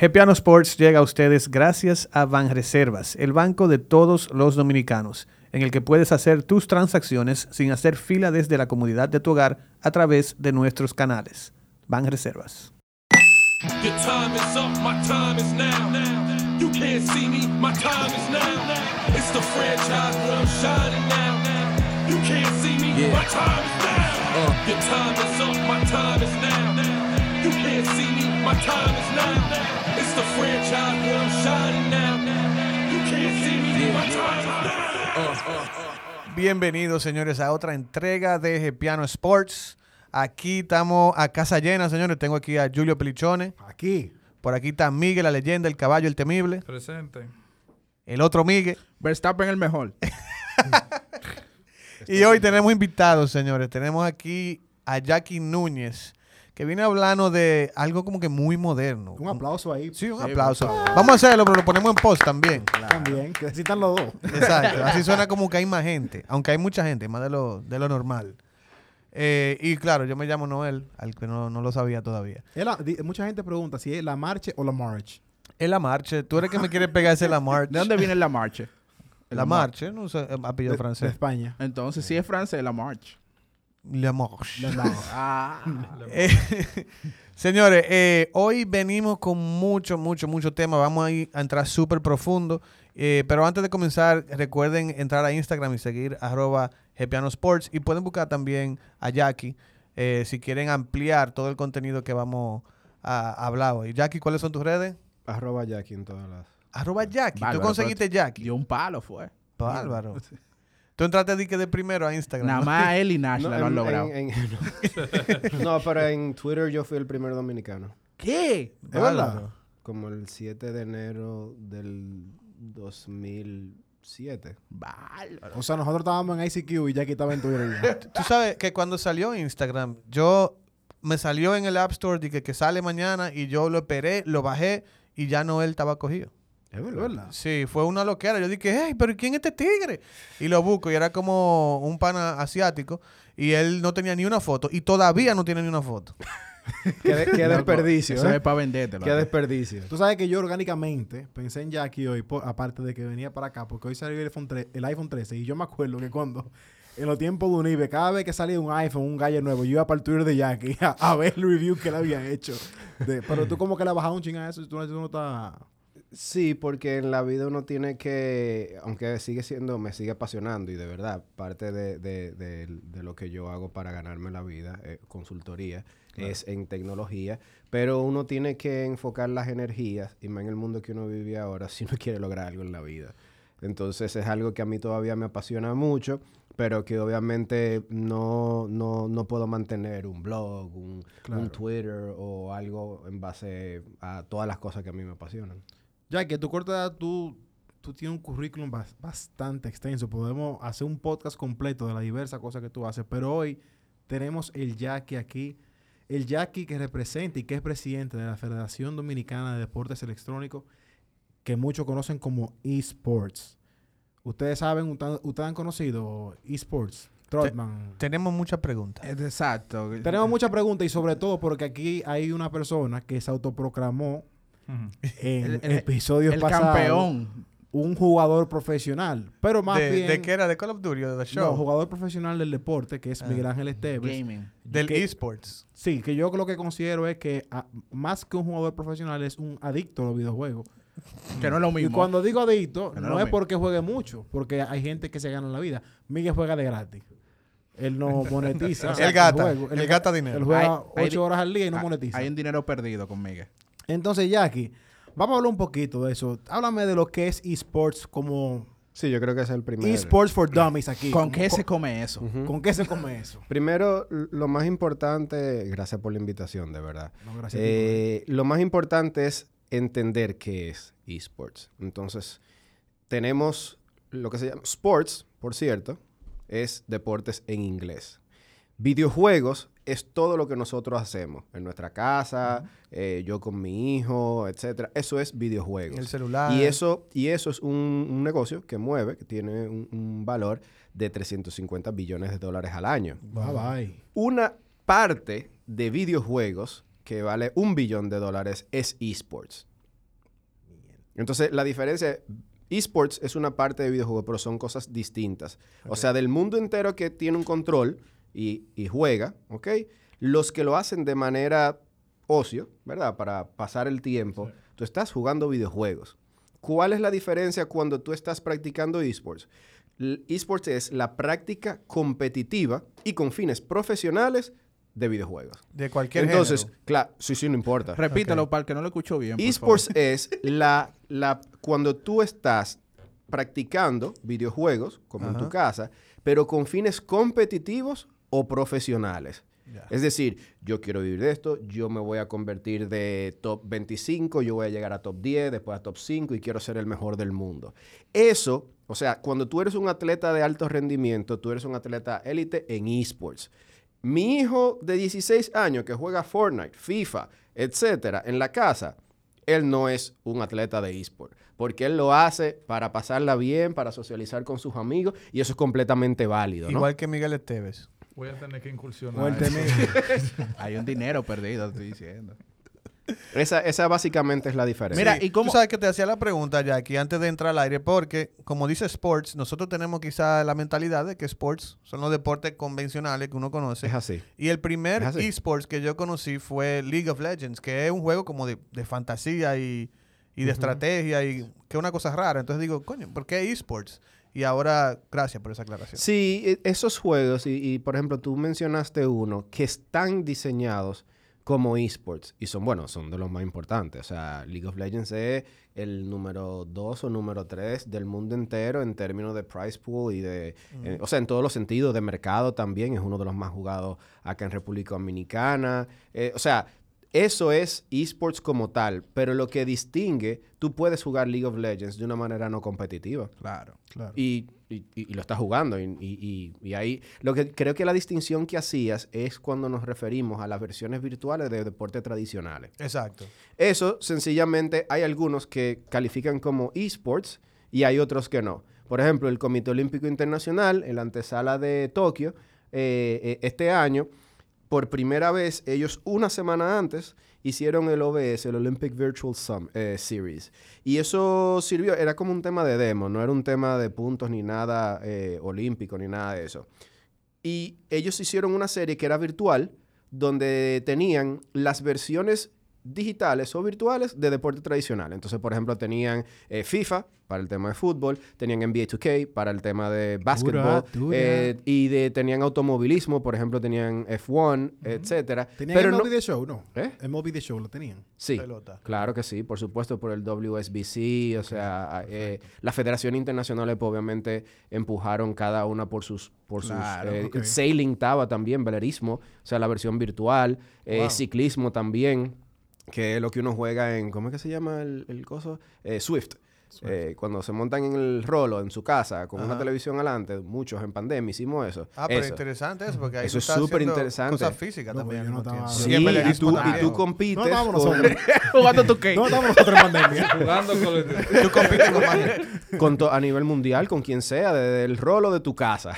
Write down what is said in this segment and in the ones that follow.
Gepiano Sports llega a ustedes gracias a Banreservas, el banco de todos los dominicanos, en el que puedes hacer tus transacciones sin hacer fila desde la comodidad de tu hogar a través de nuestros canales. Banreservas. Your time is up, my time is now. You can't see me, my time is now. The franchise where I'm shining now. You can't see me, my time. Bienvenidos, señores, a otra entrega de Gepiano Sports. Aquí estamos a casa llena, señores. Tengo aquí a Julio Pelichone. Aquí. Por aquí está Miguel, la leyenda, el caballo, el temible. Presente. El otro Miguel. Verstappen el mejor. Y hoy tenemos invitados, señores. Tenemos aquí a Jackie Núñez, que viene hablando de algo como que muy moderno. Un aplauso ahí. Sí, un aplauso. Vamos a hacerlo, pero lo ponemos en post también. También, que necesitan los dos. Exacto. Así suena como que hay más gente. Aunque hay mucha gente, más de lo, de lo normal. Eh, y claro, yo me llamo Noel, al que no, no lo sabía todavía. La- di- mucha gente pregunta si es la marcha o la march. Es la marcha. Tú eres que me quieres pegar ese la marcha. ¿De dónde viene la marcha? La marcha, no sé, apellido De, de francés. España. Entonces, si es francés, la marcha. La marche. La. Ah. Eh, señores, eh, hoy venimos con mucho, mucho, mucho tema. Vamos a, ir a entrar súper profundo. Eh, pero antes de comenzar, recuerden entrar a Instagram y seguir arroba Gepiano Sports. Y pueden buscar también a Jackie eh, si quieren ampliar todo el contenido que vamos a hablar hoy. Jackie, ¿cuáles son tus redes? Arroba Jackie en todas las. Arroba Jackie. Bárbaro, Tú conseguiste Jackie. Dio un palo, fue. Bárbaro. Tú entraste de, que de primero a Instagram. Nada más él y Nash lo han logrado. en- en- no. No, pero en Twitter yo fui el primer dominicano. ¿Qué? ¿Es verdad? Como el 7 de enero del 2007. Bárbaro. O sea, nosotros estábamos en ICQ y Jackie estaba en Twitter. Tú sabes que cuando salió Instagram, yo me salió en el App Store de que, que sale mañana y yo lo esperé, lo bajé y ya no él estaba cogido. Es ¿Es verdad? Sí, fue una loquera. Yo dije, hey, pero ¿quién es este tigre? Y lo busco y era como un pana asiático y él no tenía ni una foto y todavía no tiene ni una foto. Qué, de- qué desperdicio. Eso ¿eh? es para vendértelo. Qué desperdicio. Tú sabes que yo orgánicamente pensé en Jackie hoy, aparte de que venía para acá, porque hoy salió el iPhone, 3 el iPhone 13 y yo me acuerdo que cuando, en los tiempos de Unive, cada vez que salía un iPhone, un gallo nuevo, yo iba para el Twitter de Jackie a, a ver el review que le habían hecho. De- pero tú como que le bajado un ching a eso, tú, no- tú no estás... Sí, porque en la vida uno tiene que, aunque sigue siendo, me sigue apasionando y de verdad, parte de, de- de- de lo que yo hago para ganarme la vida, eh, consultoría, es en tecnología, pero uno tiene que enfocar las energías, y más en el mundo que uno vive ahora, si uno quiere lograr algo en la vida. Entonces es algo que a mí todavía me apasiona mucho, pero que obviamente no, no, no puedo mantener un blog, un, un Twitter o algo en base a todas las cosas que a mí me apasionan. Jackie, a tu corta edad tú, tú tienes un currículum bas- bastante extenso. Podemos hacer un podcast completo de las diversas cosas que tú haces, pero hoy tenemos el Jackie aquí. El Jackie que representa y que es presidente de la Federación Dominicana de Deportes Electrónicos, que muchos conocen como eSports. Ustedes saben, ustedes ustedes han conocido eSports, Trotman. Tenemos muchas preguntas. Exacto. Tenemos muchas preguntas y sobre todo porque aquí hay una persona que se autoproclamó en El- el- episodios El pasados campeón. un jugador profesional, pero más de, bien ¿De qué era? ¿De Call of Duty o de The Show? no, jugador profesional del deporte, que es Ah. Miguel Ángel Esteves. Gaming. Del eSports. Sí, que yo lo que considero es que más que un jugador profesional es un adicto a los videojuegos. Que no es lo Y mismo. cuando digo adicto, Que no no, es porque juegue mucho, porque hay gente que se gana la vida. Miguel juega de gratis. Él no monetiza. Él gata, juego. él gata dinero. Él juega Hay- ocho horas al día y no monetiza. Hay un dinero perdido con Miguel. Entonces, Jackie, vamos a hablar un poquito de eso. Háblame de lo que es esports como Sí, yo creo que es el primero. eSports for Dummies aquí. ¿Con qué se come eso? ¿Con qué se come eso? Primero, lo más importante, gracias por la invitación, de verdad. No, gracias Eh, lo más importante es entender qué es esports. Entonces, tenemos lo que se llama sports, por cierto, es deportes en inglés. Videojuegos es todo lo que nosotros hacemos en nuestra casa, eh, yo con mi hijo, etcétera. Eso es videojuegos. El celular. Y eso, y eso es un, un negocio que mueve, que tiene un, un valor de 350 billones de dólares al año. Bye bye. Una parte de videojuegos que vale un billón de dólares es esports. Entonces, la diferencia, esports es una parte de videojuegos, pero son cosas distintas. O sea, del mundo entero que tiene un control y, y juega, ¿ok? Los que lo hacen de manera ocio, ¿verdad? Para pasar el tiempo, tú estás jugando videojuegos. ¿Cuál es la diferencia cuando tú estás practicando esports? Esports es la práctica competitiva y con fines profesionales de videojuegos. De cualquier Entonces, claro, sí, sí, no importa. Repítelo para el que no lo escuchó bien. por Esports es la, la cuando tú estás practicando videojuegos, como en tu casa, pero con fines competitivos o profesionales. Es decir, yo quiero vivir de esto, yo me voy a convertir de top 25, yo voy a llegar a top 10, después a top 5 y quiero ser el mejor del mundo. Eso, o sea, cuando tú eres un atleta de alto rendimiento, tú eres un atleta élite en esports. Mi hijo de 16 años que juega Fortnite, FIFA, etcétera, en la casa, él no es un atleta de esports, porque él lo hace para pasarla bien, para socializar con sus amigos y eso es completamente válido, ¿no? Igual que Miguel Esteves. Voy a tener que incursionar. Hay un dinero perdido, estoy diciendo. Esa, esa básicamente es la diferencia. Mira, ¿y cómo- Tú sabes que te hacía la pregunta, Jackie, antes de entrar al aire, porque, como dice Sports, nosotros tenemos quizá la mentalidad de que Sports son los deportes convencionales que uno conoce. es así. Y el primer esports que yo conocí fue League of Legends, que es un juego como de, de fantasía y, y de estrategia y que es una cosa rara. Entonces digo, coño, ¿por qué esports? Y ahora, gracias por esa aclaración. Sí, e- esos juegos, y, y, por ejemplo, tú mencionaste uno que están diseñados como esports y son, bueno, son de los más importantes. O sea, League of Legends es el número 2 o número 3 del mundo entero en términos de price pool y de, eh, o sea, en todos los sentidos, de mercado también, es uno de los más jugados acá en República Dominicana. Eh, o sea, eso es esports como tal, pero lo que distingue, tú puedes jugar League of Legends de una manera no competitiva. Claro. Claro. Y, y- y- y lo estás jugando. Y ahí, lo que creo que la distinción que hacías es cuando nos referimos a las versiones virtuales de deportes tradicionales. Exacto. Eso, sencillamente, hay algunos que califican como esports y hay otros que no. Por ejemplo, el Comité Olímpico Internacional, en la antesala de Tokio, eh, eh, este año, por primera vez, ellos una semana antes hicieron el OBS, el Olympic Virtual Sum- eh, Series. Y eso sirvió, era como un tema de demo, no era un tema de puntos ni nada eh, olímpico ni nada de eso. Y ellos hicieron una serie que era virtual, donde tenían las versiones digitales o virtuales de deporte tradicional. Entonces, por ejemplo, tenían eh, FIFA para el tema de fútbol, tenían NBA 2K para el tema de básquetbol, eh, y de, tenían automovilismo, por ejemplo, tenían F1, etcétera. ¿Tenían Pero el no, MLB The Show? No. ¿Eh? El MLB The Show lo tenían. Sí, Pelota. claro que sí, por supuesto, por el WSBC, o sea, eh, la Federación Internacional pues, obviamente empujaron cada una por sus, por Claro, sus, eh, sailing estaba también, velerismo, o sea, la versión virtual, Wow. ciclismo también, que es lo que uno juega en, ¿cómo es que se llama el, el coso? Eh, Swift. Eh, cuando se montan en el rolo en su casa con una televisión adelante, muchos en pandemia hicimos eso. Ah, pero Eso. interesante eso, porque ahí Eso es súper interesante. Cosas físicas también. yo no estaba-. Sí, Y tú, y tú compites No estábamos con- nosotros. Jugando tu qué. no estábamos nosotros en pandemia. Jugando con el- Tú compites con más- con to- a nivel mundial, con quien sea, desde el rolo de tu casa,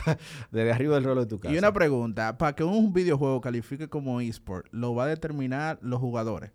desde arriba del rolo de tu casa. Y una pregunta, para que un videojuego califique como eSport, ¿lo va a determinar los jugadores?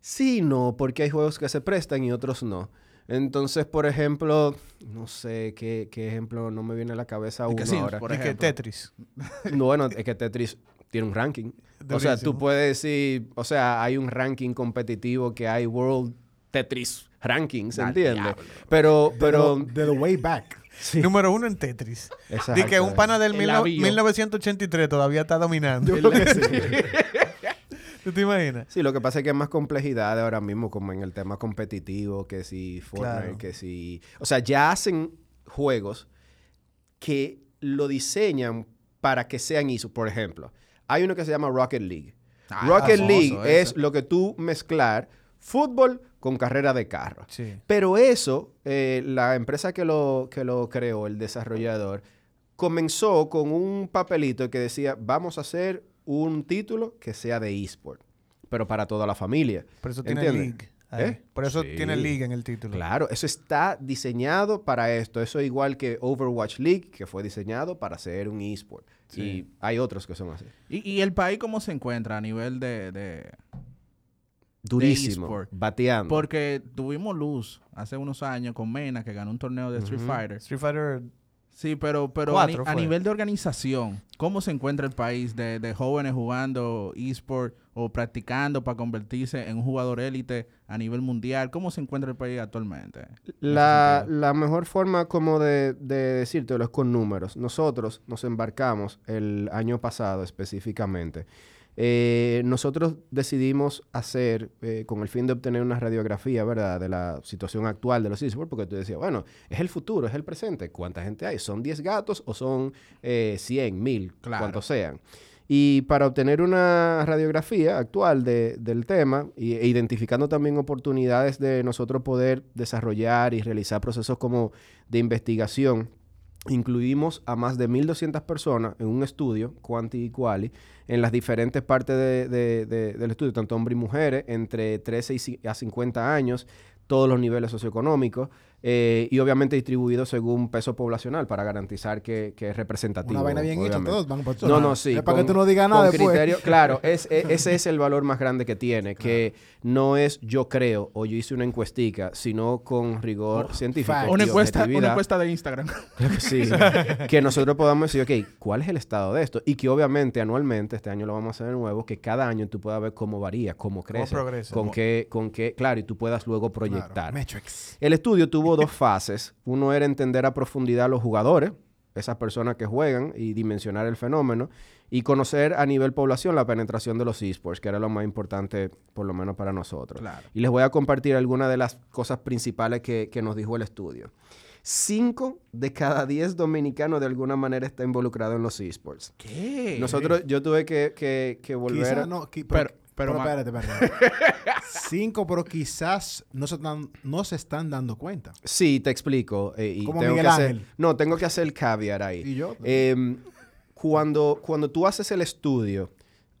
Sí, no, porque hay juegos que se prestan y otros no. Entonces, por ejemplo, no sé qué, qué ejemplo no me viene a la cabeza uno que Sims, ahora. por y que ejemplo. Tetris. No, bueno, es que Tetris tiene un ranking. O sea, tú puedes decir, o sea, hay un ranking competitivo que hay World Tetris Rankings, ¿entiendes? Pero, pero, De the way back. sí, Número uno en Tetris. exacto. Di que un pana del El mil no- avión. 1983 todavía está dominando. ¿Tú te imaginas? Sí, lo que pasa es que hay más complejidad ahora mismo, como en el tema competitivo, que si Fortnite, Claro. que si... O sea, ya hacen juegos que lo diseñan para que sean esports. Por ejemplo, hay uno que se llama Rocket League. Ah, Rocket League es lo que tú mezclar fútbol con carrera de carro. Sí. Pero eso, eh, la empresa que lo, que lo creó, el desarrollador, comenzó con un papelito que decía, vamos a hacer un título que sea de eSport, pero para toda la familia. Por eso tiene. League. ¿Eh? Por eso Sí. tiene League en el título. Claro, eso está diseñado para esto. Eso igual que Overwatch League, que fue diseñado para ser un eSport. Y hay otros que son así. ¿Y, y el país cómo se encuentra a nivel de... de- Durísimo, eSport? bateando. Porque tuvimos luz hace unos años con Mena, que ganó un torneo de Street. Fighter. Street Fighter Sí, pero, pero a, Cuatro nivel de organización, ¿cómo se encuentra el país de, de jóvenes jugando eSport o practicando para convertirse en un jugador élite a nivel mundial? ¿Cómo se encuentra el país actualmente? La, la mejor forma como de, de decírtelo es con números. Nosotros nos embarcamos el año pasado específicamente. Eh, nosotros decidimos hacer, eh, con el fin de obtener una radiografía, ¿verdad?, de la situación actual de los esports, porque tú decías, bueno, es el futuro, es el presente. ¿Cuánta gente hay? ¿Son 10 gatos o son eh, 100, 1000, Claro. cuantos sean? Y para obtener una radiografía actual de- del tema y- e identificando también oportunidades de nosotros poder desarrollar y realizar procesos como de investigación, incluimos a más de 1.200 personas en un estudio, Quanti y Quali, en las diferentes partes de- de- de- del estudio, tanto hombres y mujeres, entre 13 y a 50 años, todos los niveles socioeconómicos, eh, y obviamente distribuidos según peso poblacional para garantizar que, que es representativo. Una vaina bien hecha, todos van por No, no, sí. Es para que tú no digas nada después. criterio- claro, es, e- ese es el valor más grande que tiene, que no es yo creo o yo hice una encuestica, sino con rigor científico. fact. y Una encuesta, una objetividad. encuesta de Instagram. Claro que sí. que nosotros podamos decir, ok, ¿cuál es el estado de esto? Y que obviamente anualmente, este año lo vamos a hacer de nuevo, que cada año tú puedas ver cómo varía, cómo crece. progresa. Con qué, con qué, claro, y tú puedas luego proyectar. Metrics. El estudio tuvo dos fases. Uno era entender a profundidad a los jugadores, esas personas que juegan, y dimensionar el fenómeno. Y conocer a nivel población la penetración de los esports, que era lo más importante, por lo menos para nosotros. Claro. Y les voy a compartir algunas de las cosas principales que, que nos dijo el estudio. Cinco de cada diez dominicanos de alguna manera está involucrado en los esports. ¿Qué? Nosotros, yo tuve que, que- que volver... Quizás a- no, qui- Pero- pero, pero pero espérate, espérate. Cinco, pero quizás no se, están, no se están dando cuenta. Sí, te explico. eh, y Como tengo Miguel que hacer- Ángel. No, tengo que hacer el caveat ahí. Y yo. Em, cuando, cuando tú haces el estudio,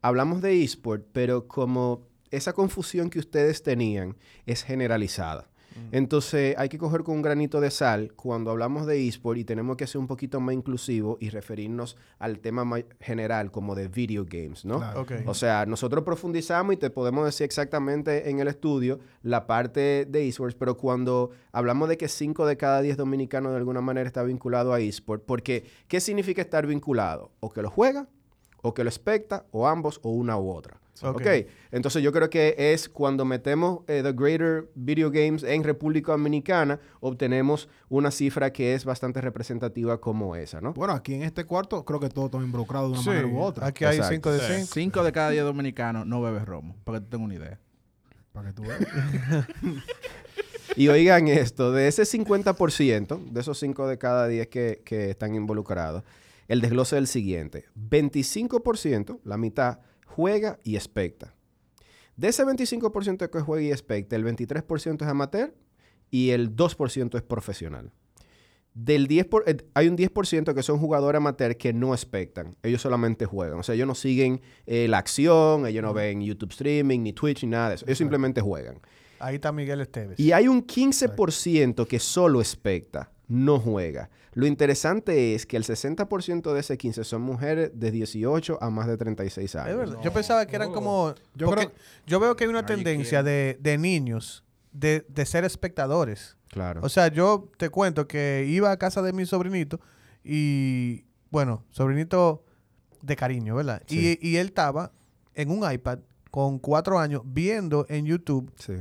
hablamos de eSport, pero como esa confusión que ustedes tenían es generalizada. Entonces hay que coger con un granito de sal cuando hablamos de eSport y tenemos que ser un poquito más inclusivo y referirnos al tema ma- general como de video games, ¿no? Claro. O sea, nosotros profundizamos y te podemos decir exactamente en el estudio la parte de esports, pero cuando hablamos de que 5 de cada 10 dominicanos de alguna manera está vinculado a esports, porque ¿qué significa estar vinculado? O que lo juega, o que lo especta, o ambos, o una u otra. Ok. ok, entonces yo creo que es cuando metemos eh, The Greater Video Games en República Dominicana, obtenemos una cifra que es bastante representativa como esa, ¿no? Bueno, aquí en este cuarto creo que todos están involucrados de una Sí, manera u otra. Aquí hay Exacto. 5 de Sí. 5. Cinco de cada diez dominicanos no bebe romo, para que tú tengas una idea. Para que tú veas. Y oigan esto, de ese 50%, de esos 5 de cada 10 que, que están involucrados, el desglose es el siguiente. 25%, la mitad, juega y especta. De ese 25% que juega y especta, el 23% es amateur y el 2% es profesional. Del 10 por- eh, hay un 10% que son jugadores amateur que no espectan. Ellos solamente juegan. O sea, ellos no siguen eh, la acción, ellos no ven YouTube streaming, ni Twitch, ni nada de eso. Ellos simplemente juegan. Ahí está Miguel Esteves. Y hay un 15% que solo especta, no juega. Lo interesante es que el 60% de ese 15 son mujeres de 18 a más de 36 años. Es verdad. Yo pensaba que eran como. Yo creo- yo veo que hay una tendencia de, de niños de, de ser espectadores. Claro. O sea, yo te cuento que iba a casa de mi sobrinito y, bueno, sobrinito de cariño, ¿verdad? Sí. Y, y él estaba en un iPad con cuatro años viendo en YouTube sí.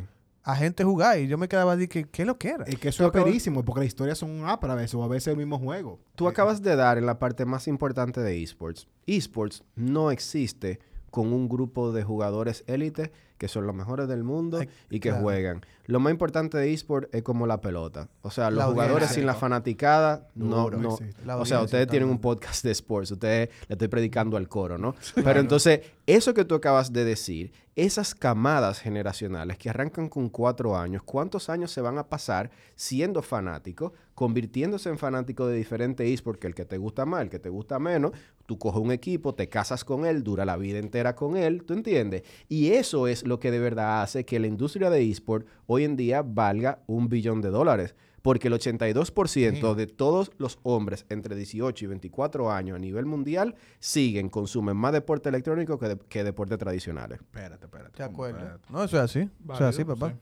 A gente jugar y yo me quedaba de que, ¿qué lo que era? Es que eso es perísimo, porque las historias son un app a veces, o a veces el mismo juego. Tú acabas de dar en la parte más importante de esports. Esports no existe con un grupo de jugadores élite que son los mejores del mundo Ay, y que claro. juegan. Lo más importante de eSport es como la pelota. O sea, los La jugadores sin la fanaticada, no, no. La O sea, ustedes tienen un podcast de sports, ustedes le estoy predicando al coro, ¿no? Pero entonces, eso que tú acabas de decir, esas camadas generacionales que arrancan con cuatro años, ¿cuántos años se van a pasar siendo fanáticos, convirtiéndose en fanáticos de diferentes esports, que el que te gusta más, el que te gusta menos, tú coges un equipo, te casas con él, dura la vida entera con él, ¿tú entiendes? Y eso es lo que de verdad hace que la industria de eSport hoy en día valga un billón de dólares. Porque el 82% de todos los hombres entre 18 y 24 años a nivel mundial siguen, consumen más deporte electrónico que, de- que deportes tradicionales. Espérate, espérate. ¿De ¿cómo? acuerdo? Espérate. No, eso es así. Eso es así, papá. sí.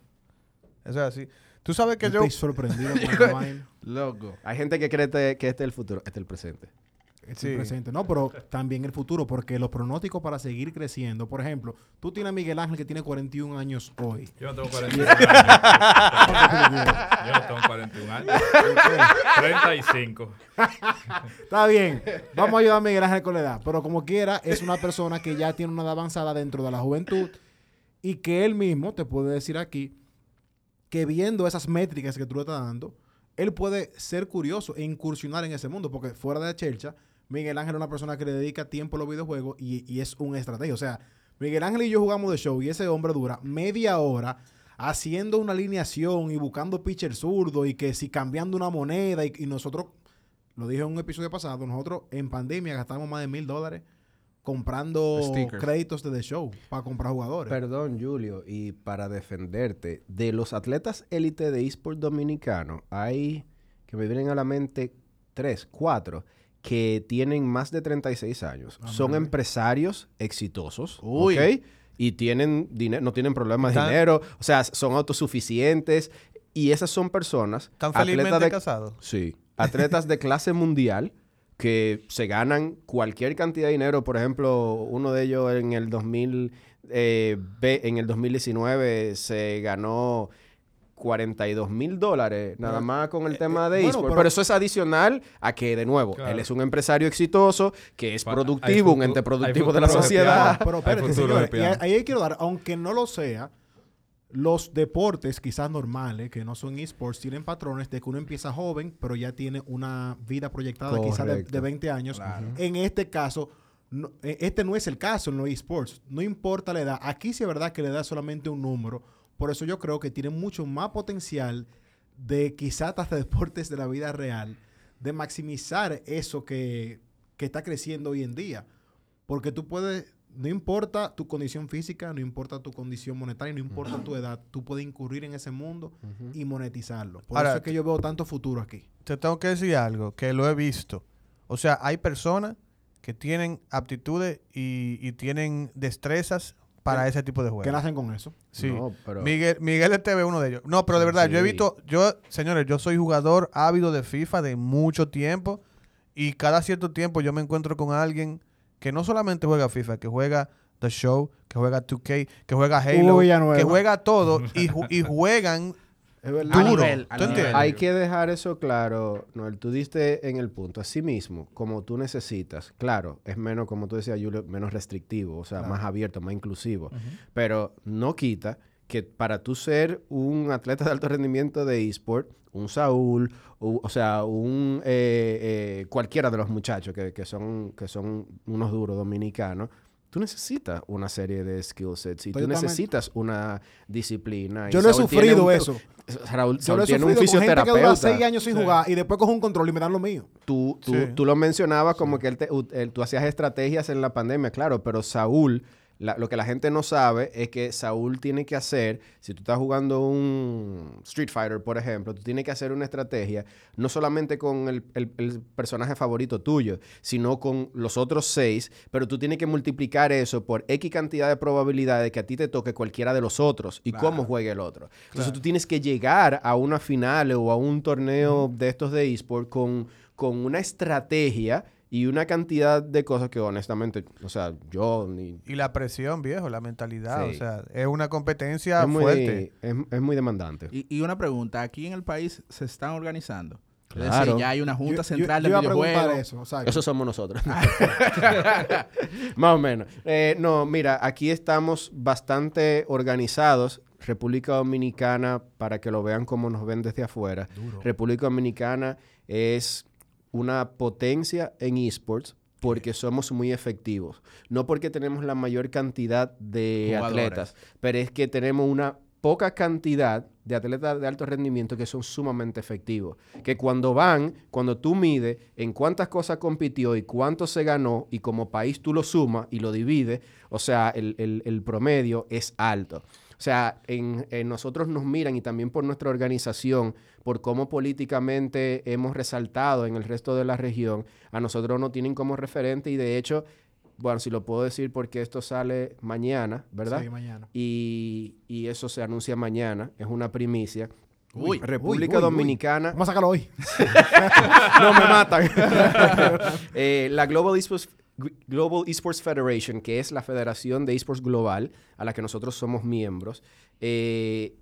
Eso es así. Tú sabes que Yo yo... estoy sorprendido. Loco. Hay gente que cree que este es el futuro, este es el presente. Es Sí. el presente. No, pero también el futuro, porque los pronósticos para seguir creciendo, por ejemplo, tú tienes a Miguel Ángel que tiene 41 años hoy. Yo no tengo 41 años. Yo no tengo 41 años. 35. Está bien, vamos a ayudar a Miguel Ángel con la edad, pero como quiera, es una persona que ya tiene una edad avanzada dentro de la juventud y que él mismo te puede decir aquí que viendo esas métricas que tú le estás dando, él puede ser curioso e incursionar en ese mundo, porque fuera de la chelcha, Miguel Ángel es una persona que le dedica tiempo a los videojuegos y, y es un estrategia. O sea, Miguel Ángel y yo jugamos de show y ese hombre dura media hora haciendo una alineación y buscando pitcher zurdo y que si cambiando una moneda y, y nosotros, lo dije en un episodio pasado, nosotros en pandemia gastamos más de mil dólares comprando Stickers. créditos de The Show para comprar jugadores. Perdón, Julio, y para defenderte, de los atletas élite de eSport dominicano, hay que me vienen a la mente tres, cuatro, que tienen más de 36 años. Son empresarios exitosos, Uy. ¿ok? Y tienen dinero, no tienen problemas de dinero, o sea, son autosuficientes. Y esas son personas. ¿Están atletas felizmente de- casados? Sí. Atletas de clase mundial que se ganan cualquier cantidad de dinero. Por ejemplo, uno de ellos en el 2000, eh, en el 2019 se ganó 42 mil dólares nada Pero, más con el eh, tema eh, de bueno, eSport. pero- Pero, eso es adicional a que, de nuevo, Claro. él es un empresario exitoso, que es productivo, un ente productivo de la sociedad. Pero espérate, señores, y ahí ahí quiero dar, aunque no lo sea, los deportes quizás normales, que no son esports, tienen patrones de que uno empieza joven, pero ya tiene una vida proyectada quizás de, de 20 años. Claro. En este caso, no- eh, este no es el caso en los esports. No importa la edad. Aquí sí es verdad que la edad es solamente un número. Por eso yo creo que tiene mucho más potencial de quizás hasta deportes de la vida real, de maximizar eso que, que está creciendo hoy en día. Porque tú puedes, no importa tu condición física, no importa tu condición monetaria, no importa tu edad, tú puedes incurrir en ese mundo y monetizarlo. Por Ahora, eso es que yo veo tanto futuro aquí. Te tengo que decir algo, que lo he visto. O sea, hay personas que tienen aptitudes y, y tienen destrezas para ese tipo de ¿Qué juegos. nacen con eso? Sí. No, pero- Miguel, Miguel TV uno de ellos. No, pero de verdad, yo he visto, yo, señores, yo soy jugador ávido de FIFA de mucho tiempo y cada cierto tiempo yo me encuentro con alguien que no solamente juega FIFA, que juega The Show, que juega 2K, que juega Halo, Uy, que juega todo y, ju- y juegan Es verdad. duro. nivel, ¿Tú entiendes? Hay que dejar eso claro, Noel. Tú diste en el punto. Así mismo, como tú necesitas, claro, es menos, como tú decías, Julio, menos restrictivo, o sea, más abierto, más inclusivo. Pero no quita que para tú ser un atleta de alto rendimiento de eSport, un Saúl, u- o sea, un eh, eh, cualquiera de los muchachos que, que son, que son unos duros dominicanos, tú necesitas una serie de skill sets y tú Totalmente. necesitas una disciplina. y Yo lo he Saúl tiene sufrido un- eso. Raúl, Yo lo he tiene un gente que dura fisioterapeuta. seis años sin jugar y después cojo un control y me dan lo mío. Tú, tú, Sí. tú lo mencionabas como que él te- él- tú hacías estrategias en la pandemia, claro, pero Saúl, la- lo que la gente no sabe es que Saúl tiene que hacer, si tú estás jugando un Street Fighter, por ejemplo, tú tienes que hacer una estrategia no solamente con el, el- el personaje favorito tuyo, sino con los otros seis, pero tú tienes que multiplicar eso por X cantidad de probabilidades de que a ti te toque cualquiera de los otros y cómo juegue el otro. Entonces tú tienes que llegar a una final o a un torneo de estos de eSport con, con una estrategia y una cantidad de cosas que honestamente, o sea, yo ni... y la presión, viejo, la mentalidad, Sí. o sea, es una competencia Es muy, fuerte. es, es muy demandante. Y, y una pregunta, ¿aquí en el país se están organizando? Es decir, Claro. ya hay una junta Yo- central yo, de yo iba a preguntar videojuegos. eso. exacto. Eso somos nosotros. Más o menos. Eh, no, mira, aquí estamos bastante organizados. República Dominicana, para que lo vean como nos ven desde afuera, República Dominicana es una potencia en esports porque somos muy efectivos. No porque tenemos la mayor cantidad de Jugadores. atletas, pero es que tenemos una poca cantidad de atletas de alto rendimiento que son sumamente efectivos. Que cuando van, cuando tú mides en cuántas cosas compitió y cuánto se ganó, y como país tú lo sumas y lo divides, o sea, el, el- el promedio es alto. O sea, en, en nosotros nos miran y también por nuestra organización, por cómo políticamente hemos resaltado en el resto de la región, a nosotros nos tienen como referente y de hecho, bueno, si lo puedo decir porque esto sale mañana, ¿verdad? Sí, mañana. y, y eso se anuncia mañana, es una primicia. Uy, República uy, uy, uy. Dominicana. Vamos a sacarlo hoy. no me matan. Eh, la Global Esports, Global Esports Federation, que es la federación de esports global a la que nosotros somos miembros, eh,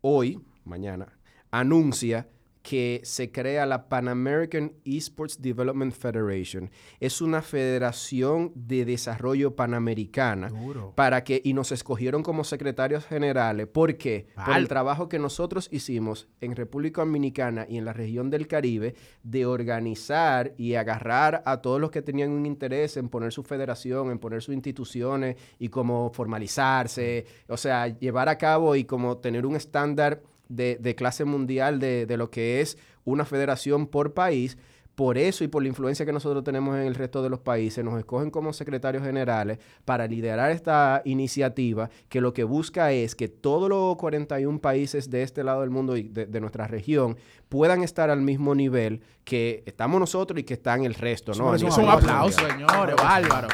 hoy, mañana, anuncia que se crea la Pan American Esports Development Federation. Es una federación de desarrollo panamericana para que y nos escogieron como secretarios generales. ¿Por qué? Por Vale. el trabajo que nosotros hicimos en República Dominicana y en la región del Caribe de organizar y agarrar a todos los que tenían un interés en poner su federación, en poner sus instituciones y como formalizarse, o sea, llevar a cabo y como tener un estándar de, de clase mundial de, de lo que es una federación por país. Por eso y por la influencia que nosotros tenemos en el resto de los países, nos escogen como secretarios generales para liderar esta iniciativa que lo que busca es que todos los 41 países de este lado del mundo y de, de nuestra región puedan estar al mismo nivel que estamos nosotros y que están el resto. ¿no? Eso Es un aplauso, señores, bárbaro.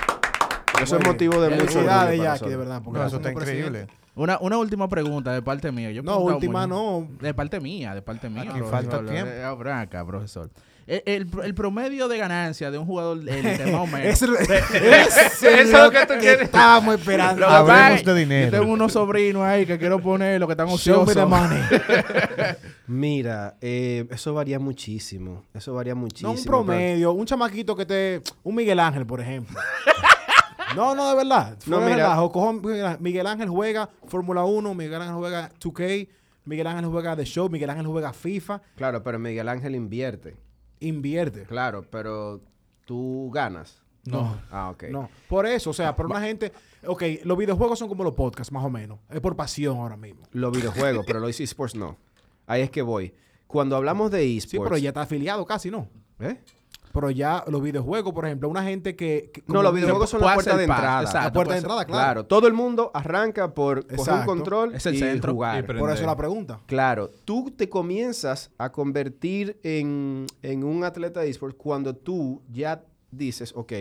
Eso es motivo de mucho Felicidades, Jackie, de verdad. porque No, eso está presidente- increíble. Una, una última pregunta de parte mía. Yo No, última no. De parte mía, de parte mía. Aquí profesor. falta tiempo. Eh, eh, ven acá, profesor. El, el- el promedio de ganancia de un jugador élite, más o menos. Es lo que tú quieres. estábamos esperando. Que Hablemos de que dinero. Yo tengo unos sobrinos ahí que quiero poner lo que están ociosos. money. Mira, eh, eso varía muchísimo. Eso varía muchísimo. No un pero- promedio, un chamaquito que te. Un Miguel Ángel, por ejemplo. No, no, de verdad. No, de mira. cojo Miguel Ángel- Miguel Ángel juega Fórmula 1, Miguel Ángel juega 2K, Miguel Ángel juega The Show, Miguel Ángel juega FIFA. Claro, pero Miguel Ángel invierte. Invierte. Claro, pero tú ganas. No. Ah, ok. No. Por eso, o sea, para una gente. Ok, los videojuegos son como los podcasts, más o menos. Es por pasión ahora mismo. Los videojuegos, pero los esports no. Ahí es que voy. Cuando hablamos de esports. Sí, pero ya está afiliado casi, ¿no? ¿Eh? Pero ya los videojuegos, por ejemplo, una gente que. que- No, los videojuegos son la puerta de entrada. exacto. La puerta de entrada, claro. Claro, todo el mundo arranca por coger un Exacto. control Es el y centro. jugar. Y Por eso la pregunta. Claro, tú te comienzas a convertir en, en un atleta de esports cuando tú ya dices, ok,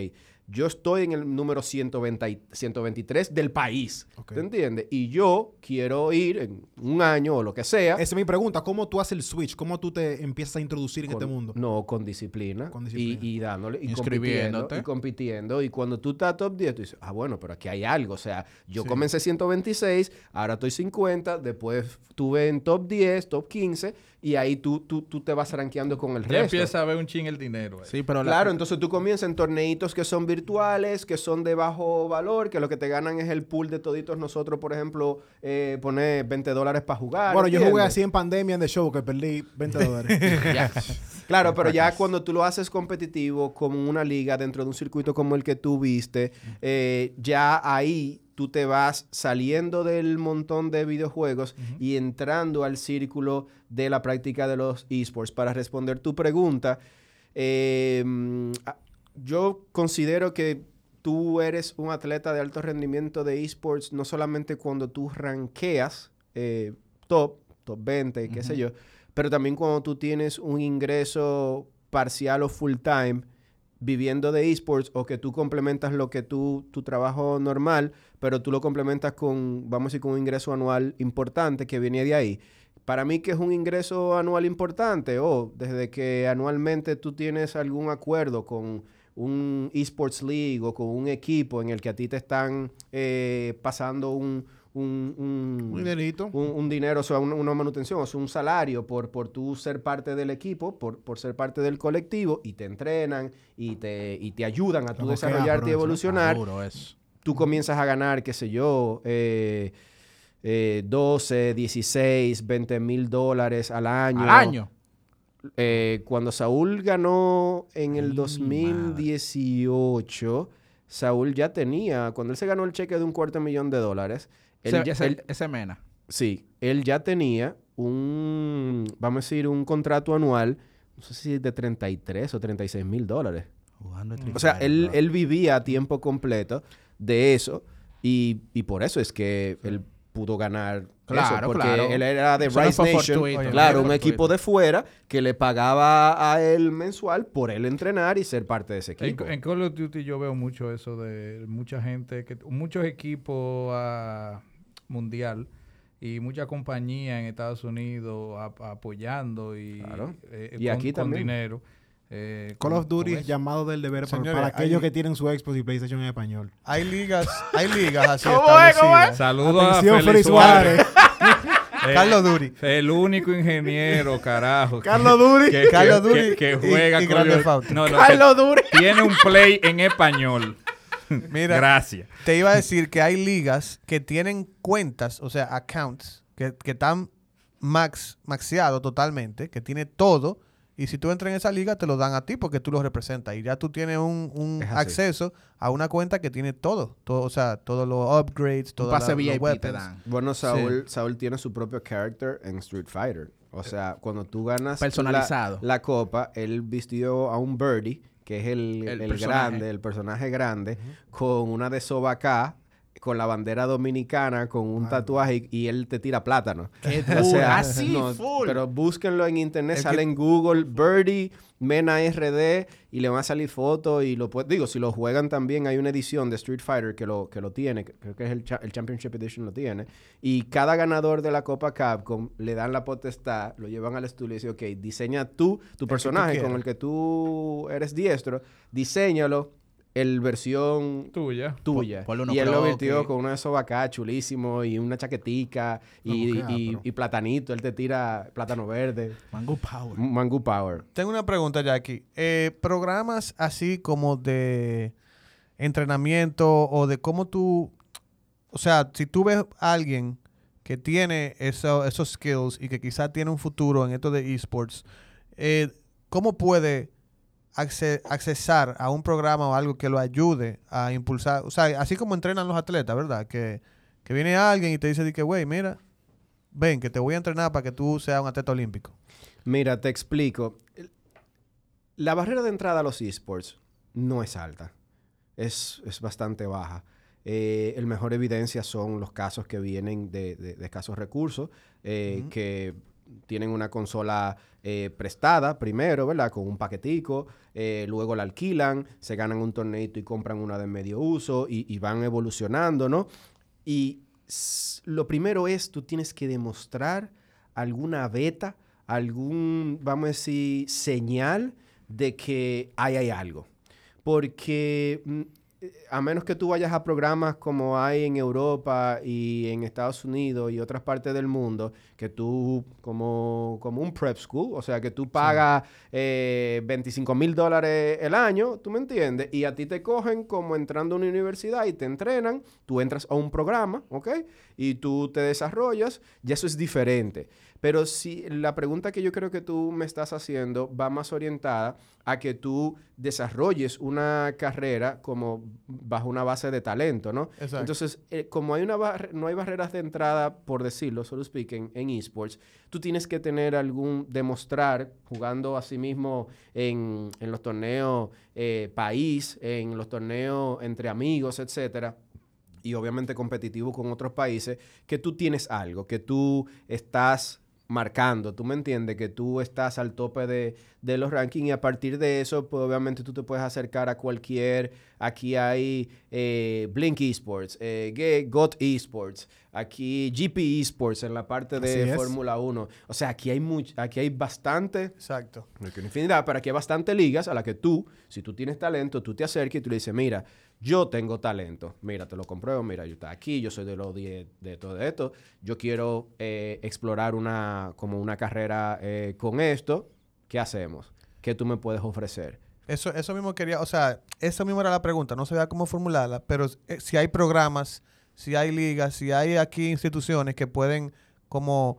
yo estoy en el número 120 y- 123 del país, Ok. ¿te entiendes? Y yo quiero ir en un año o lo que sea. Esa es mi pregunta. ¿Cómo tú haces el switch? ¿Cómo tú te empiezas a introducir en con- este mundo? No, con disciplina. Con y- disciplina. Y, dándole. Y compitiendo. Y compitiendo. Y cuando tú estás top 10, tú dices, ah, bueno, pero aquí hay algo. O sea, yo comencé 126, ahora estoy 50, después tuve en top 10, top 15, y ahí tú, tú, tú te vas rankeando con el Ya resto. empieza a ver un ching el dinero. Sí, pero la- Claro, entonces tú comienzas en torneitos que son virtuales, que son de bajo valor, que lo que te ganan es el pool de toditos nosotros, por ejemplo, eh, poner 20 dólares para jugar. Bueno, yo jugué así en pandemia en The Show, que perdí 20 dólares. Claro, pero ya cuando tú lo haces competitivo como una liga dentro de un circuito como el que tú viste, eh, ya ahí tú te vas saliendo del montón de videojuegos y entrando al círculo de la práctica de los esports. Para responder tu pregunta, eh, yo considero que tú eres un atleta de alto rendimiento de esports no solamente cuando tú ranqueas eh, top, top 20, qué sé yo, pero también cuando tú tienes un ingreso parcial o full time viviendo de esports o que tú complementas lo que tú, tu trabajo normal, pero tú lo complementas con, vamos a decir, con un ingreso anual importante que viene de ahí. Para mí que es un ingreso anual importante, o desde que anualmente tú tienes algún acuerdo con un esports league o con un equipo en el que a ti te están eh, pasando un, un, un, Un dinerito. un, un dinero, o sea, una, una manutención, o sea, un salario por, por tú ser parte del equipo, por, por ser parte del colectivo, y te entrenan y te, y te ayudan a tú ah, desarrollarte y evolucionar. Tú comienzas a ganar, qué sé yo, eh, eh, 12, 16, 20 mil dólares al año. Al año. Eh, cuando Saúl ganó en el Ay, 2018, Saúl ya tenía, cuando él se ganó el cheque de un cuarto de millón de dólares, él Ese, ya- ese- él- ese mena. sí, él ya tenía un, vamos a decir, un contrato anual, no sé si de 33 o 36 mil dólares. O sea, él, él vivía a tiempo completo de eso y, y por eso es que él pudo ganar Claro, eso, porque claro. él era de no Rice Nation. Oye, claro, no un equipo de fuera que le pagaba a él mensual por él entrenar y ser parte de ese equipo. en Call of Duty yo veo mucho eso de mucha gente, que muchos equipos ah, mundial y mucha compañía en Estados Unidos ap- apoyando y, Claro. eh, Y con, aquí con dinero. Eh, Call of Duty es llamado del deber para- Señores, para aquellos hay- que tienen su Xbox y PlayStation en español. Hay ligas, hay ligas así ¿Cómo es? ¿Cómo establecidas. Saludos a Atención, Félix Félix Suárez. Eh, Carlos Duri. El único ingeniero, carajo. Carlos Duri. Que, que- Carlos que- Duri que juega y con los-. No, no, Carlos que Duri. Tiene un play en español. Mira, Gracias. te iba a decir que hay ligas que tienen cuentas, o sea, accounts, que, que están max, maxeados totalmente, que tiene todo. Y si tú entras en esa liga, te lo dan a ti porque tú lo representas. Y ya tú tienes un, un acceso a una cuenta que tiene todo. todo o sea, todos los upgrades, Un todos pase los VIP te weapons. dan. Bueno, Saúl, Saúl tiene su propio character en Street Fighter. O sea, cuando tú ganas la- Personalizado. La, copa, él vistió a un birdie, que es el, El grande, el personaje grande, con una de Sobacá, con la bandera dominicana, con un tatuaje y, y él te tira plátano. Qué O duro. sea, Así, no, full. Pero búsquenlo en internet, sale que- en Google, Birdie, Mena RD, y le van a salir fotos y lo puede, digo, si lo juegan también, hay una edición de Street Fighter que lo, que lo tiene, creo que es el, cha- el Championship Edition lo tiene, y cada ganador de la Copa Capcom le dan la potestad, lo llevan al estudio y dicen, ok, diseña tú, tu personaje con el que tú eres diestro, diseñalo, el versión Tuya. tuya. y él lo virtió con uno de esos acá chulísimo y una chaquetica y, ah, y- platanito. Él te tira plátano verde. Mango Power. Mango Power. Tengo una pregunta, Jackie. Eh, programas así como de entrenamiento o de cómo tú... O sea, si tú ves a alguien que tiene eso- esos skills y que quizás tiene un futuro en esto de esports, eh, ¿cómo puede accesar a un programa o algo que lo ayude a impulsar? O sea, así como entrenan los atletas, ¿verdad? Que, que viene alguien y te dice, que, güey, mira, ven, que te voy a entrenar para que tú seas un atleta olímpico. Mira, te explico. La barrera de entrada a los esports no es alta. Es, es bastante baja. Eh, el mejor evidencia son los casos que vienen de, de- de escasos recursos, eh, que tienen una consola eh, prestada primero, ¿verdad? Con un paquetico, eh, luego la alquilan, se ganan un torneito y compran una de medio uso y, y van evolucionando, ¿no? Y lo primero es, tú tienes que demostrar alguna beta, algún, vamos a decir, señal de que ahí hay algo. Porque mm, a menos que tú vayas a programas como hay en Europa y en Estados Unidos y otras partes del mundo, que tú, como, como un prep school, o sea, que tú pagas eh, 25 mil dólares el año, ¿tú me entiendes? Y a ti te cogen como entrando a una universidad y te entrenan, tú entras a un programa, ¿ok? Y tú te desarrollas, ya eso es diferente. Pero si la pregunta que yo creo que tú me estás haciendo va más orientada a que tú desarrolles una carrera como bajo una base de talento, ¿no? Exacto. Entonces, eh, como hay una no hay barreras de entrada, por decirlo, solo speak, en, en esports, tú tienes que tener algún, demostrar, jugando a sí mismo en, en los torneos eh, país, en los torneos entre amigos, etcétera, y obviamente competitivo con otros países, que tú tienes algo, que tú estás marcando, tú me entiendes, que tú estás al tope de, de los rankings y a partir de eso, pues obviamente tú te puedes acercar a cualquier, aquí hay eh, Blink Esports, eh, GOT Esports, aquí GP Esports en la parte de. Fórmula 1, o sea, aquí hay, much, aquí hay bastante Exacto. infinidad, pero aquí hay bastantes ligas a las que tú, si tú tienes talento, tú te acerques y tú le dices, mira, Yo tengo talento. Mira, te lo compruebo. Mira, yo estoy aquí. Yo soy de los 10 de todo esto. Yo quiero eh, explorar una, como una carrera eh, con esto. ¿Qué hacemos? ¿Qué tú me puedes ofrecer? Eso, eso mismo quería, o sea, eso mismo era la pregunta, no sabía cómo formularla, pero eh, si hay programas, si hay ligas, si hay aquí instituciones que pueden como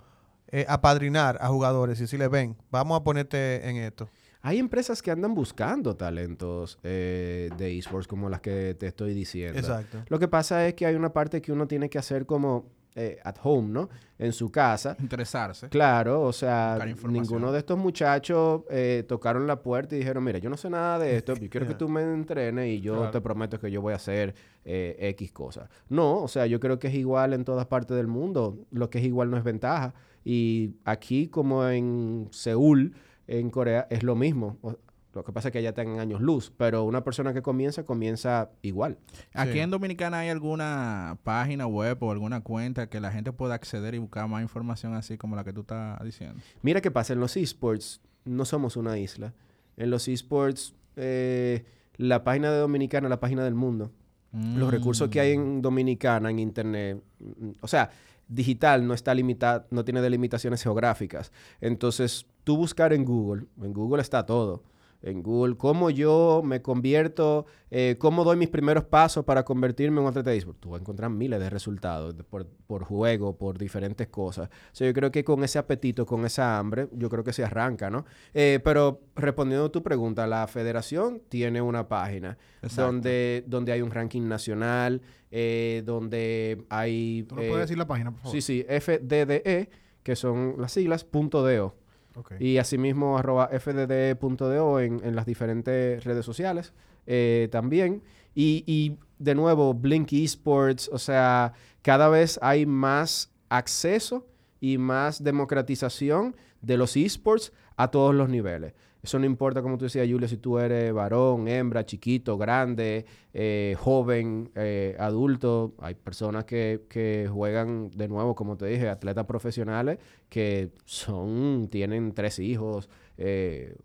eh, apadrinar a jugadores y si le ven, vamos a ponerte en esto. Hay empresas que andan buscando talentos eh, de esports como las que te estoy diciendo. Exacto. Lo que pasa es que hay una parte que uno tiene que hacer como eh, at home, ¿no? En su casa. Interesarse. Claro, o sea, ninguno de estos muchachos eh, tocaron la puerta y dijeron, mira, yo no sé nada de esto, yo quiero que tú me entrenes y yo Claro. te prometo que yo voy a hacer eh, X cosas. No, o sea, yo creo que es igual en todas partes del mundo. Lo que es igual no es ventaja. Y aquí, como en Seúl, en Corea, es lo mismo. O- lo que pasa es que allá tengan años luz, pero una persona que comienza, comienza igual. Aquí en Dominicana hay alguna página web o alguna cuenta que la gente pueda acceder y buscar más información así como la que tú estás diciendo. Mira qué pasa, en los esports no somos una isla. En los esports, eh, la página de Dominicana es la página del mundo. Los recursos que hay en Dominicana, en Internet, mm, o sea, digital no está limitado, no tiene delimitaciones geográficas. Entonces, tú buscar en Google, en Google está todo. En Google, cómo yo me convierto, eh, cómo doy mis primeros pasos para convertirme en un atleta de esports. Tú vas a encontrar miles de resultados por, por juego, por diferentes cosas. O sea, yo creo que con ese apetito, con esa hambre, yo creo que se arranca, ¿no? Eh, pero respondiendo a tu pregunta, la federación tiene una página Exacto. donde, donde hay un ranking nacional, eh, donde hay... ¿Tú no puedes decir la página, por favor? Sí, sí, FDDE, que son las siglas, punto .do. Ok. Y asimismo arroba fdde.do en, en las diferentes redes sociales eh, también. Y, y de nuevo, Blink Esports, o sea, cada vez hay más acceso y más democratización de los esports a todos los niveles. Eso no importa, como tú decías, Julia, si tú eres varón, hembra, chiquito, grande, eh, joven, eh, adulto. Hay personas que, que juegan, de nuevo, como te dije, atletas profesionales que son, tienen tres hijos, eh,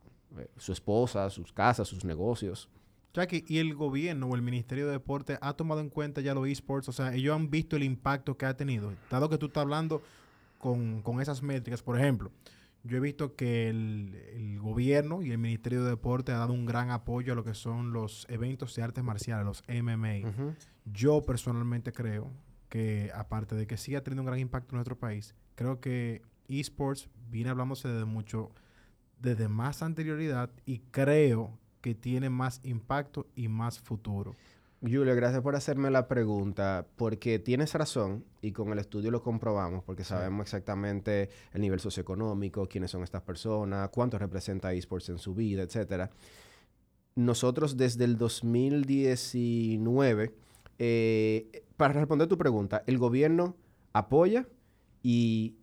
su esposa, sus casas, sus negocios. Jackie, ¿y el gobierno o el Ministerio de Deporte ha tomado en cuenta ya los esports? O sea, ellos han visto el impacto que ha tenido. Dado que tú estás hablando con, con esas métricas, por ejemplo, yo he visto que el, el gobierno y el Ministerio de Deporte ha dado un gran apoyo a lo que son los eventos de artes marciales, los MMA. Yo personalmente creo que, aparte de que siga teniendo un gran impacto en nuestro país, creo que esports viene hablándose desde mucho, desde más anterioridad y creo que tiene más impacto y más futuro. Julio, gracias por hacerme la pregunta, porque tienes razón y con el estudio lo comprobamos, porque sabemos exactamente el nivel socioeconómico, quiénes son estas personas, cuánto representa esports en su vida, etcétera. Nosotros desde el 2019, eh, para responder tu pregunta, el gobierno apoya y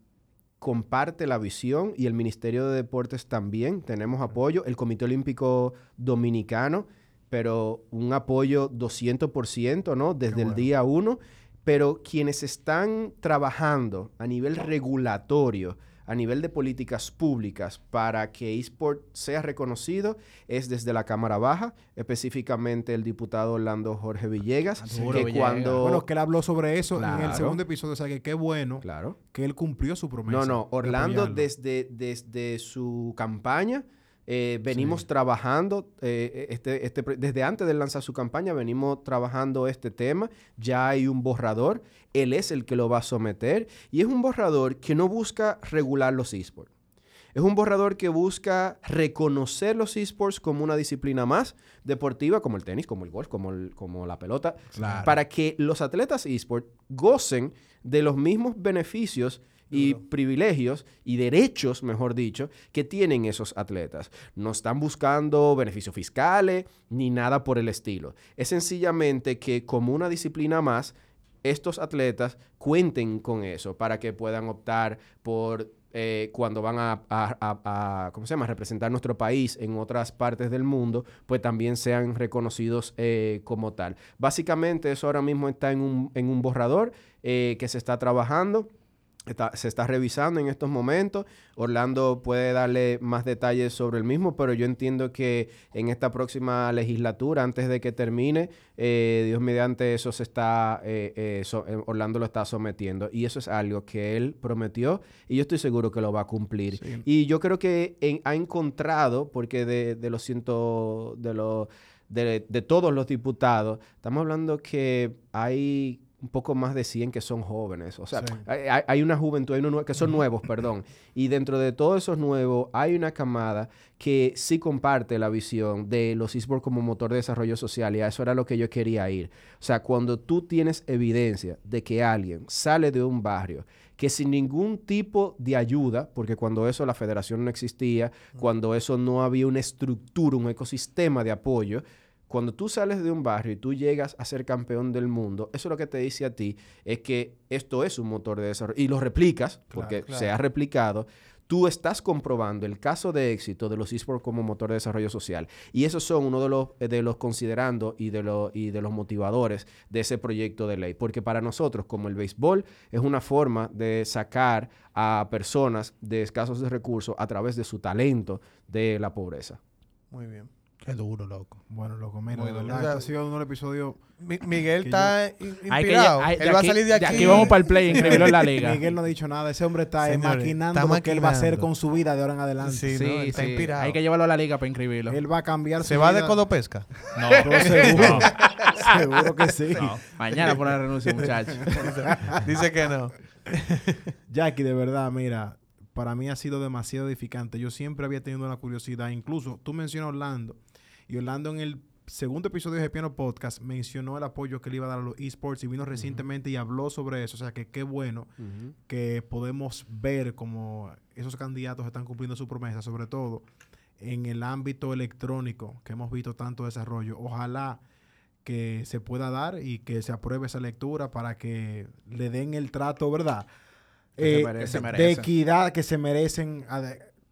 comparte la visión y el Ministerio de Deportes también tenemos apoyo, el Comité Olímpico Dominicano, pero un apoyo 200%, ¿no? Desde el día uno, pero quienes están trabajando a nivel regulatorio, a nivel de políticas públicas para que eSport sea reconocido es desde la Cámara Baja, específicamente el diputado Orlando Jorge Villegas, que Villegas. cuando... Bueno, que él habló sobre eso en el segundo episodio, o sea que qué bueno Claro. que él cumplió su promesa. No, no, Orlando desde, desde su campaña eh, venimos trabajando, eh, este, este, desde antes de lanzar su campaña, venimos trabajando este tema. Ya hay un borrador, él es el que lo va a someter y es un borrador que no busca regular los esports. Es un borrador que busca reconocer los esports como una disciplina más deportiva, como el tenis, como el golf, como, el- como la pelota, Claro. para que los atletas esports gocen de los mismos beneficios y privilegios y derechos, mejor dicho, que tienen esos atletas. No están buscando beneficios fiscales ni nada por el estilo. Es sencillamente que como una disciplina más, estos atletas cuenten con eso para que puedan optar por eh, cuando van a, a- a- a, ¿cómo se llama? representar nuestro país en otras partes del mundo, pues también sean reconocidos eh, como tal. Básicamente eso ahora mismo está en un, en un borrador eh, que se está trabajando. Está- se está revisando en estos momentos. Orlando puede darle más detalles sobre el mismo, pero yo entiendo que en esta próxima legislatura, antes de que termine, eh, Dios mediante eso se está, eh, eh, so- eh, Orlando lo está sometiendo. Y eso es algo que él prometió y yo estoy seguro que lo va a cumplir. Y yo creo que en- ha encontrado, porque de, de los ciento, de los de, de todos los diputados, estamos hablando que hay un poco más de 100 que son jóvenes. O sea, Sí. hay, una juventud, hay que son nuevos, perdón. Y dentro de todos esos nuevos hay una camada que sí comparte la visión de los esports como motor de desarrollo social y a eso era lo que yo quería ir. O sea, cuando tú tienes evidencia de que alguien sale de un barrio que sin ningún tipo de ayuda, porque cuando eso la federación no existía, cuando eso no había una estructura, un ecosistema de apoyo, cuando tú sales de un barrio y tú llegas a ser campeón del mundo, eso lo que te dice a ti es que esto es un motor de desarrollo y lo replicas, porque se ha replicado, tú estás comprobando el caso de éxito de los esports como motor de desarrollo social. Y esos son uno de los, de los considerando y de, los y de los motivadores de ese proyecto de ley. Porque para nosotros, como el béisbol, es una forma de sacar a personas de escasos de recursos a través de su talento de la pobreza. Muy bien. Qué duro, loco. Bueno, loco, mira, Muy de duro. verdad, este ha sido un episodio... Mi- Miguel que está yo- in- Hay que inspirado. hay- Él va a salir de de aquí. aquí vamos para el play, inscribirlo en la liga. Miguel no ha dicho nada. Ese hombre está eh, Señores, maquinando está lo que él va a hacer maquinando. con su vida de ahora en adelante. Sí, ¿no? Está inspirado. Hay que llevarlo a la liga para inscribirlo. Él va a cambiar ¿Se su va de vida. Codopesca? No, Pero seguro. seguro que sí. No. Mañana por la renuncia, muchachos. Dice que no. Jackie, de verdad, mira, para mí ha sido demasiado edificante. Yo siempre había tenido una curiosidad. Incluso tú mencionas Orlando. Y Orlando en el segundo episodio de Piano Podcast mencionó el apoyo que le iba a dar a los esports y vino recientemente y habló sobre eso. O sea, que qué bueno que podemos ver cómo esos candidatos están cumpliendo su promesa, sobre todo en el ámbito electrónico, que hemos visto tanto desarrollo. Ojalá que se pueda dar y que se apruebe esa lectura para que le den el trato, ¿verdad? Eh, de- Se de merece. equidad que se merecen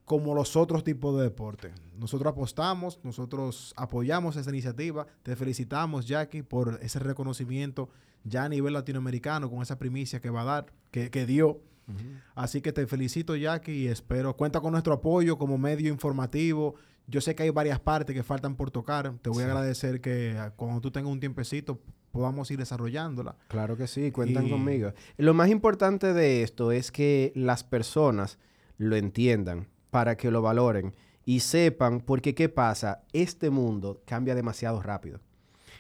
como los otros tipos de deporte. Nosotros apostamos, nosotros apoyamos esa iniciativa. Te felicitamos, Jackie, por ese reconocimiento ya a nivel latinoamericano con esa primicia que va a dar, que, que dio. Así que te felicito, Jackie, y espero. Cuenta con nuestro apoyo como medio informativo. Yo sé que hay varias partes que faltan por tocar. Te voy a agradecer que ah, cuando tú tengas un tiempecito podamos ir desarrollándola. Claro que sí, cuentan Y- conmigo. Lo más importante de esto es que las personas lo entiendan para que lo valoren y sepan, porque ¿qué pasa? Este mundo cambia demasiado rápido.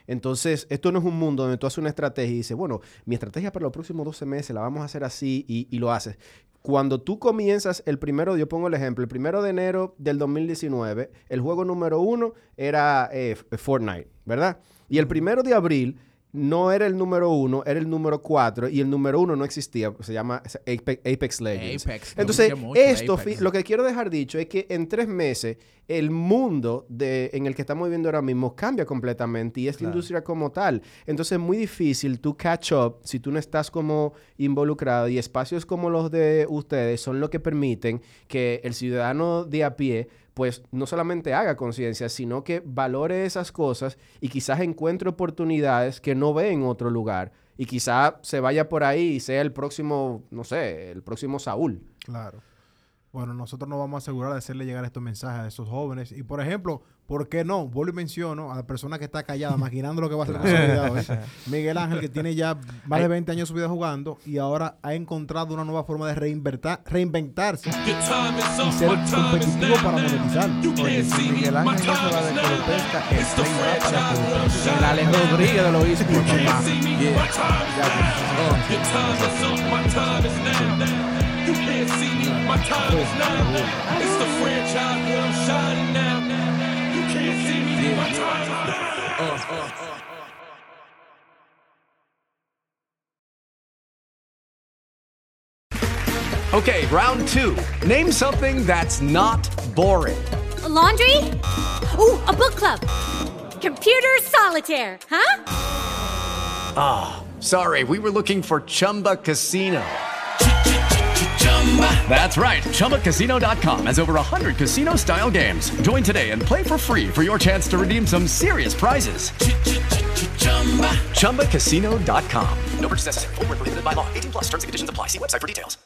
Entonces, esto no es un mundo donde tú haces una estrategia y dices, bueno, mi estrategia para los próximos 12 meses la vamos a hacer así y, y lo haces. Cuando tú comienzas el primero, yo pongo el ejemplo, el primero de enero del 2019, el juego número uno era eh, Fortnite, ¿verdad? Y el primero de abril no era el número uno, era el número cuatro y el número uno no existía, se llama Apex, Apex Legends. Apex, Entonces, mucho, esto, Apex. lo que quiero dejar dicho es que en tres meses el mundo de, en el que estamos viviendo ahora mismo cambia completamente y esta industria como tal. Entonces es muy difícil tú catch up si tú no estás como involucrado y espacios como los de ustedes son lo que permiten que el ciudadano de a pie pues no solamente haga conciencia, sino que valore esas cosas y quizás encuentre oportunidades que no ve en otro lugar. Y quizás se vaya por ahí y sea el próximo, no sé, el próximo Saúl. Claro. Bueno, nosotros nos vamos a asegurar de hacerle llegar estos mensajes a esos jóvenes. Y, por ejemplo, ¿por qué no? Vuelvo y menciono a la persona que está callada, maquinando lo que va a hacer con su vida hoy. Miguel Ángel, que tiene ya más de 20 años de su vida jugando y ahora ha encontrado una nueva forma de reinverta- reinventarse Your time is y ser my time is competitivo para monetizar. Oye, si Miguel Ángel no se va de. Colopesca, el play va para I'm El Alex now. Rodríguez de los esports, papá. see me, my my time is now. It's the franchise where I'm shining now. You can't see me, my time is now. Okay, round two. Name something that's not boring. A laundry? Ooh, a book club. Computer solitaire, huh? Ah, sorry, we were looking for Chumba Casino. That's right. ChumbaCasino.com has over 100 casino style games. Join today and play for free for your chance to redeem some serious prizes. ChumbaCasino.com. No purchase necessary. Void where prohibited by law. 18 plus terms and conditions apply. See website for details.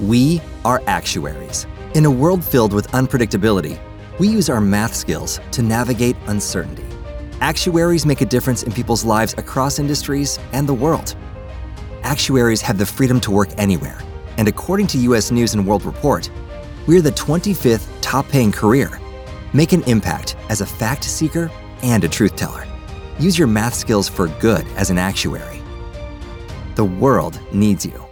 We are actuaries. In a world filled with unpredictability, we use our math skills to navigate uncertainty. Actuaries make a difference in people's lives across industries and the world. Actuaries have the freedom to work anywhere, and according to US News and World Report, we're the 25th top paying career. Make an impact as a fact seeker and a truth teller. Use your math skills for good as an actuary. The world needs you.